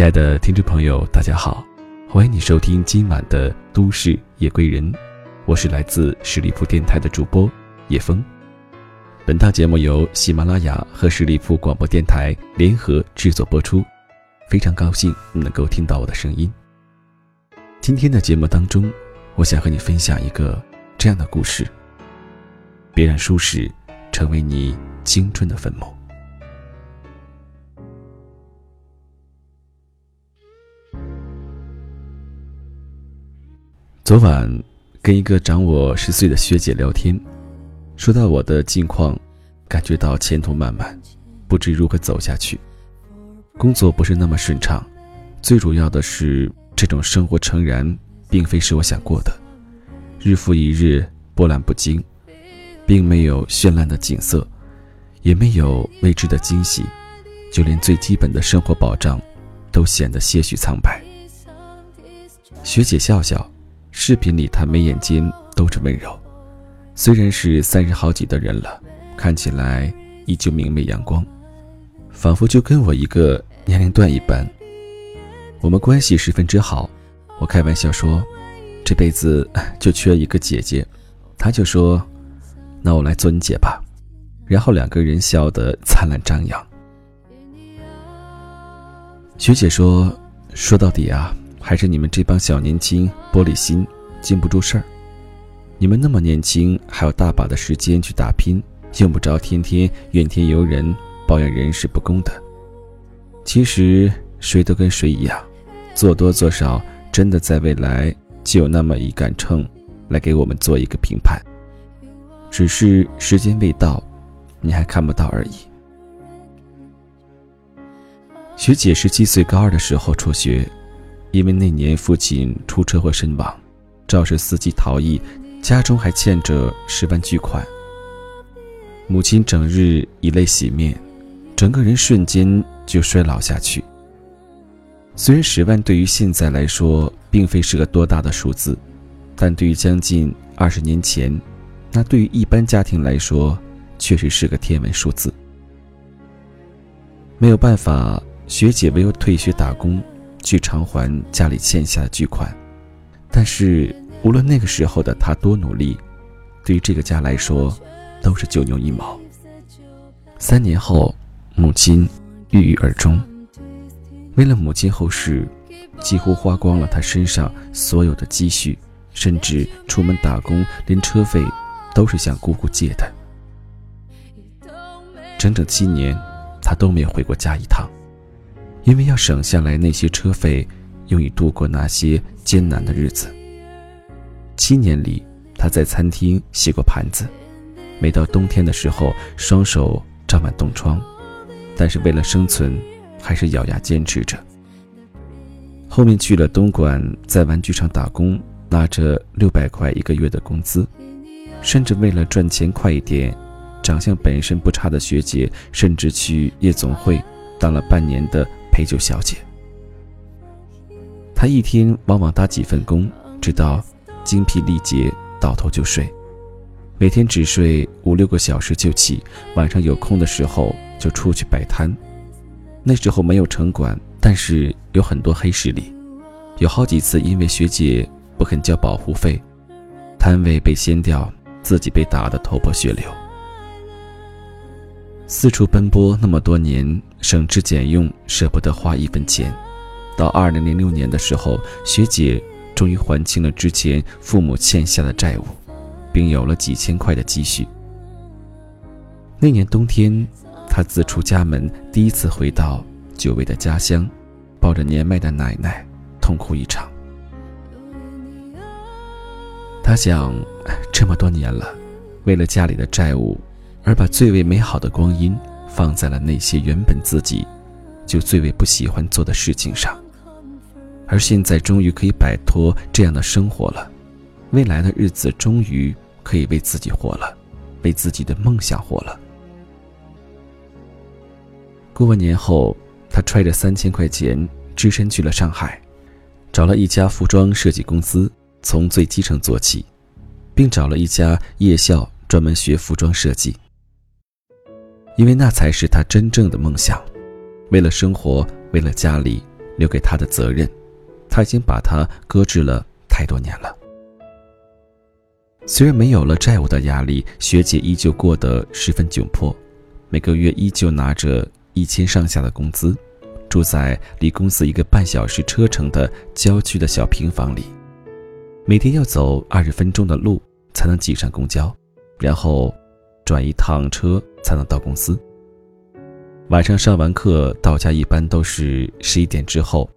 亲爱的听众朋友，大家好，欢迎你收听今晚的《都市夜归人》，我是来自十里铺电台的主播叶枫。本档节目由喜马拉雅和十里铺广播电台联合制作播出，非常高兴能够听到我的声音。今天的节目当中，我想和你分享一个这样的故事：别让舒适成为你青春的坟墓。昨晚跟一个长我十岁的学姐聊天，说到我的近况，感觉到前途漫漫，不知如何走下去。工作不是那么顺畅，最主要的是这种生活诚然并非是我想过的，日复一日波澜不惊，并没有绚烂的景色，也没有未知的惊喜，就连最基本的生活保障，都显得些许苍白。学姐笑笑。视频里，他眉眼间都是温柔，虽然是三十好几的人了，看起来依旧明媚阳光，仿佛就跟我一个年龄段一般。我们关系十分之好，我开玩笑说，这辈子就缺一个姐姐，他就说，那我来做你姐吧，然后两个人笑得灿烂张扬。学姐说，说到底啊。还是你们这帮小年轻玻璃心，经不住事儿。你们那么年轻，还有大把的时间去打拼，用不着天天怨天尤人，抱怨人事不公的。其实谁都跟谁一样，做多做少，真的在未来就有那么一杆秤，来给我们做一个评判。只是时间未到，你还看不到而已。学姐十七岁高二的时候辍学。因为那年父亲出车祸身亡，肇事司机逃逸，家中还欠着十万巨款。母亲整日以泪洗面，整个人瞬间就衰老下去。虽然十万对于现在来说并非是个多大的数字，但对于将近二十年前，那对于一般家庭来说，确实是个天文数字。没有办法，学姐唯有退学打工。去偿还家里欠下的巨款，但是无论那个时候的他多努力，对于这个家来说，都是九牛一毛。三年后，母亲郁郁而终。为了母亲后事，几乎花光了他身上所有的积蓄，甚至出门打工，连车费都是向姑姑借的。整整七年，他都没有回过家一趟。因为要省下来那些车费，用以度过那些艰难的日子。七年里，他在餐厅洗过盘子，每到冬天的时候，双手沾满冻疮，但是为了生存，还是咬牙坚持着。后面去了东莞，在玩具厂打工，拿着六百块一个月的工资，甚至为了赚钱快一点，长相本身不差的学姐，甚至去夜总会当了半年的。陪酒小姐，她一天往往打几份工，直到精疲力竭，倒头就睡。每天只睡五六个小时就起，晚上有空的时候就出去摆摊。那时候没有城管，但是有很多黑势力。有好几次因为学姐不肯交保护费，摊位被掀掉，自己被打得头破血流。四处奔波那么多年，省吃俭用，舍不得花一分钱。到二零零六年的时候，学姐终于还清了之前父母欠下的债务，并有了几千块的积蓄。那年冬天，她自出家门，第一次回到久违的家乡，抱着年迈的奶奶，痛哭一场。她想，这么多年了，为了家里的债务。而把最为美好的光阴放在了那些原本自己就最为不喜欢做的事情上，而现在终于可以摆脱这样的生活了，未来的日子终于可以为自己活了，为自己的梦想活了。过完年后，他揣着三千块钱，只身去了上海，找了一家服装设计公司，从最基层做起，并找了一家夜校专门学服装设计。因为那才是他真正的梦想。为了生活，为了家里，留给他的责任，他已经把它搁置了太多年了。虽然没有了债务的压力，学姐依旧过得十分窘迫，每个月依旧拿着一千上下的工资，住在离公司一个半小时车程的郊区的小平房里，每天要走二十分钟的路才能挤上公交，然后转一趟车才能到公司。晚上上完课到家一般都是十一点之后，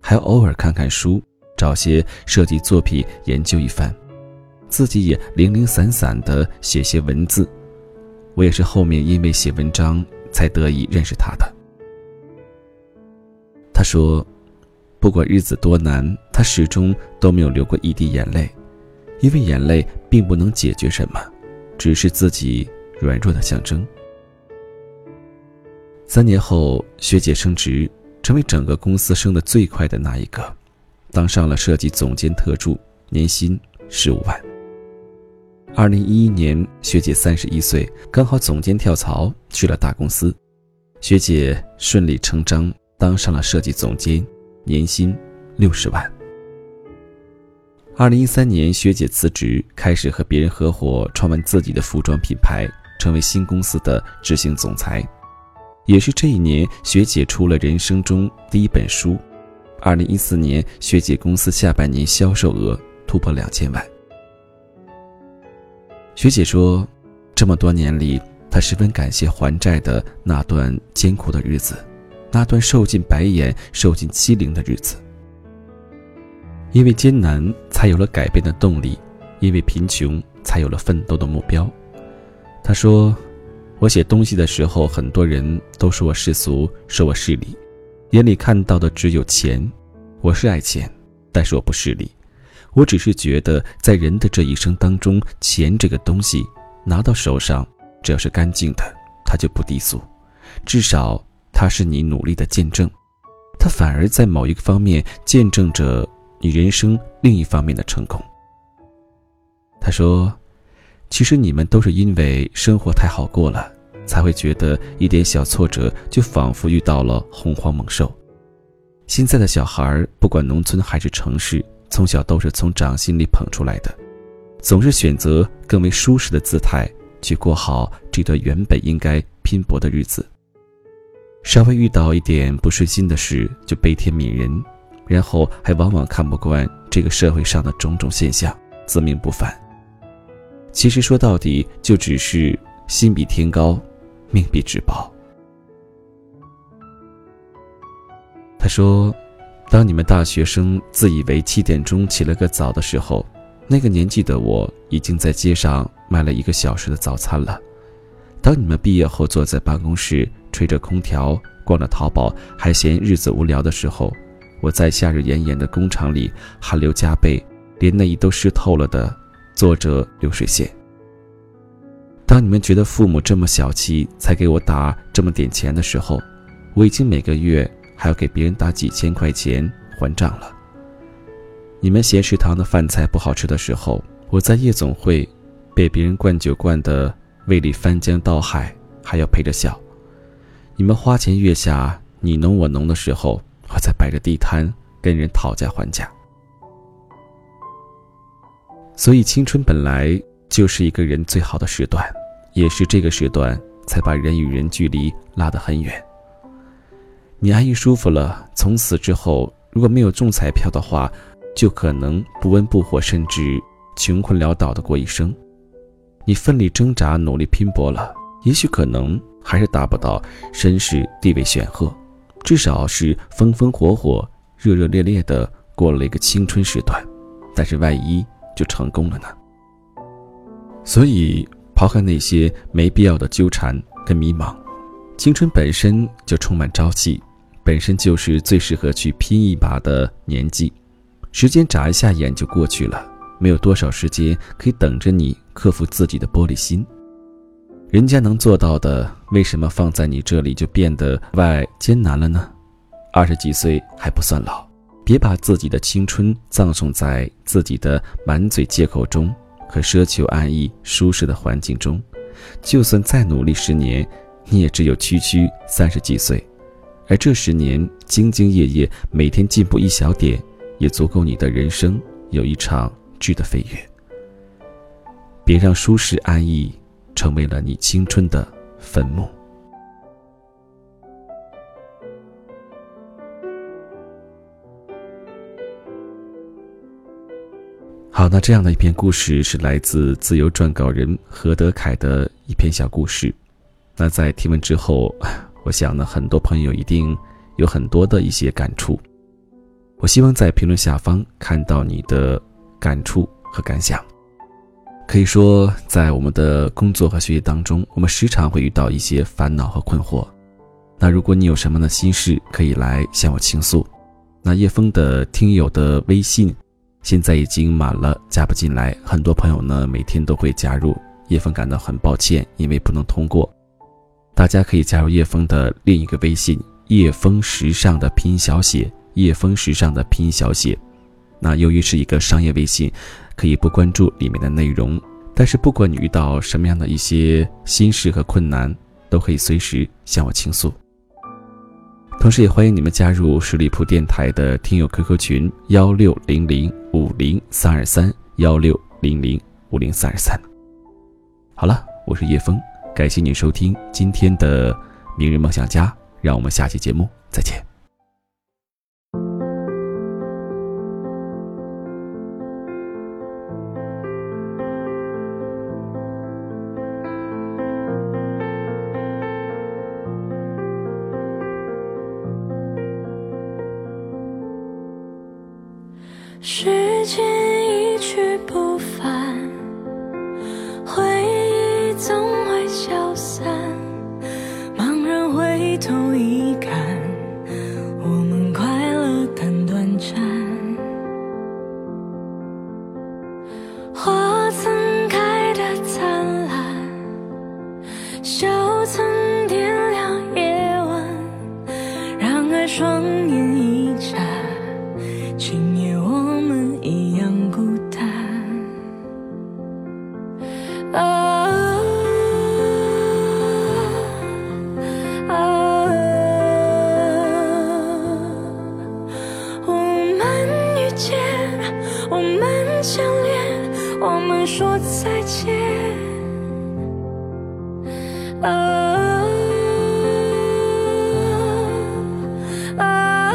还要偶尔看看书，找些设计作品研究一番。自己也零零散散的写些文字，我也是后面因为写文章才得以认识他的。他说，不管日子多难，他始终都没有流过一滴眼泪，因为眼泪并不能解决什么，只是自己软弱的象征。三年后，学姐升职，成为整个公司升的最快的那一个，当上了设计总监特助，年薪十五万。二零一一年，学姐三十一岁，刚好总监跳槽去了大公司，学姐顺理成章当上了设计总监，年薪六十万。二零一三年，学姐辞职，开始和别人合伙创办自己的服装品牌，成为新公司的执行总裁。也是这一年，学姐出了人生中第一本书。二零一四年，学姐公司下半年销售额突破两千万。学姐说，这么多年里，她十分感谢还债的那段艰苦的日子，那段受尽白眼、受尽欺凌的日子。因为艰难，才有了改变的动力；因为贫穷，才有了奋斗的目标。他说：“我写东西的时候，很多人都说我世俗，说我势利，眼里看到的只有钱。我是爱钱，但是我不势利。”我只是觉得，在人的这一生当中，钱这个东西拿到手上，只要是干净的，它就不低俗，至少它是你努力的见证，它反而在某一个方面见证着你人生另一方面的成功。他说：“其实你们都是因为生活太好过了，才会觉得一点小挫折就仿佛遇到了洪荒猛兽。现在的小孩，不管农村还是城市。”从小都是从掌心里捧出来的，总是选择更为舒适的姿态去过好这段原本应该拼搏的日子。稍微遇到一点不顺心的事就悲天悯人，然后还往往看不惯这个社会上的种种现象，自命不凡。其实说到底，就只是心比天高，命比纸薄。他说。当你们大学生自以为七点钟起了个早的时候，那个年纪的我已经在街上卖了一个小时的早餐了。当你们毕业后坐在办公室吹着空调，逛着淘宝还嫌日子无聊的时候，我在夏日炎炎的工厂里汗流浃背，连内衣都湿透了的做着流水线。当你们觉得父母这么小气，才给我打这么点钱的时候，我已经每个月。还要给别人打几千块钱还账了。你们嫌食堂的饭菜不好吃的时候，我在夜总会被别人灌酒灌得胃里翻江倒海，还要陪着笑。你们花前月下你侬我侬的时候，我在摆着地摊跟人讨价还价。所以，青春本来就是一个人最好的时段，也是这个时段才把人与人距离拉得很远。你安逸舒服了，从此之后，如果没有中彩票的话，就可能不温不火，甚至穷困潦倒的过一生。你奋力挣扎，努力拼搏了，也许可能还是达不到身世地位显赫，至少是风风火火、热热烈烈的过了一个青春时段。但是万一就成功了呢？所以，抛开那些没必要的纠缠跟迷茫，青春本身就充满朝气。本身就是最适合去拼一把的年纪，时间眨一下眼就过去了，没有多少时间可以等着你克服自己的玻璃心。人家能做到的，为什么放在你这里就变得外艰难了呢？二十几岁还不算老，别把自己的青春葬送在自己的满嘴借口中和奢求安逸舒适的环境中。就算再努力十年，你也只有区区三十几岁。而这十年兢兢业业，每天进步一小点，也足够你的人生有一场质的飞跃。别让舒适安逸成为了你青春的坟墓。好，那这样的一篇故事是来自自由撰稿人何德凯的一篇小故事。那在提问之后。我想呢，很多朋友一定有很多的一些感触。我希望在评论下方看到你的感触和感想。可以说，在我们的工作和学习当中，我们时常会遇到一些烦恼和困惑。那如果你有什么样的心事，可以来向我倾诉。那叶枫的听友的微信现在已经满了，加不进来。很多朋友呢，每天都会加入，叶枫感到很抱歉，因为不能通过。大家可以加入叶枫的另一个微信“叶枫时尚”的拼音小写“叶枫时尚”的拼音小写。那由于是一个商业微信，可以不关注里面的内容。但是不管你遇到什么样的一些心事和困难，都可以随时向我倾诉。同时也欢迎你们加入十里铺电台的听友 QQ 群：幺六零零五零三二三幺六零零五零三二三。好了，我是叶枫。感谢你收听今天的《明日梦想家》，让我们下期节目再见。时间一去不啊啊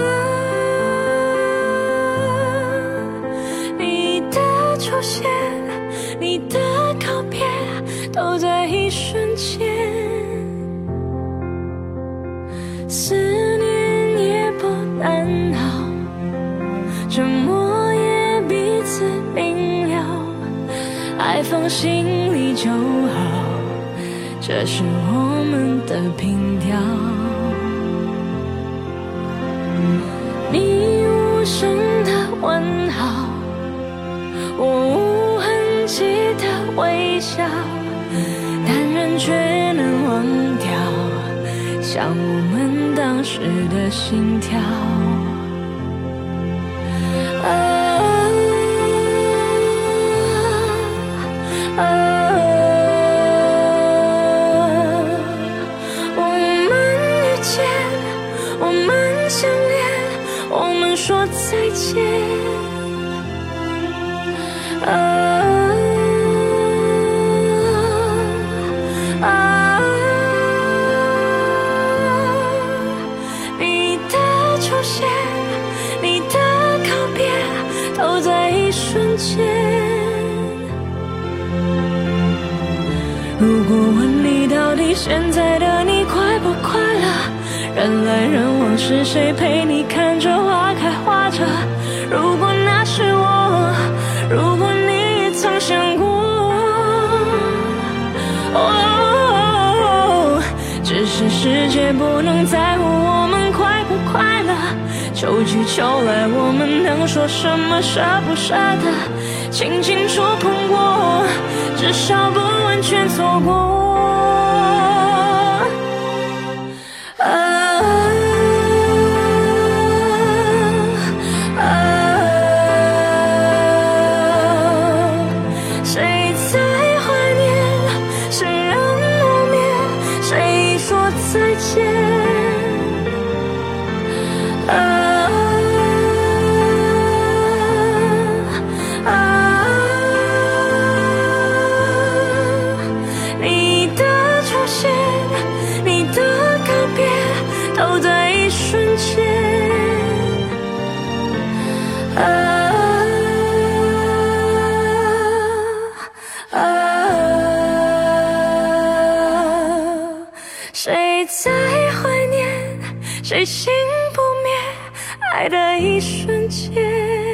你的出现你的告别都在一瞬间。思念也不难熬沉默也彼此明了爱放心里就好。这是我们的凭调。你无声的问好，我无痕迹的微笑，但人却能忘掉，像我们当时的心跳。如果问你到底现在的你快不快乐？人来人往，是谁陪你看着花开花着？如果那是我，如果你也曾想过。只是世界不能在乎我们快不快乐，秋去秋来，我们能说什么舍不舍得？轻轻触碰过，至少不完全错过。啊啊谁在怀念谁心不灭爱的一瞬间。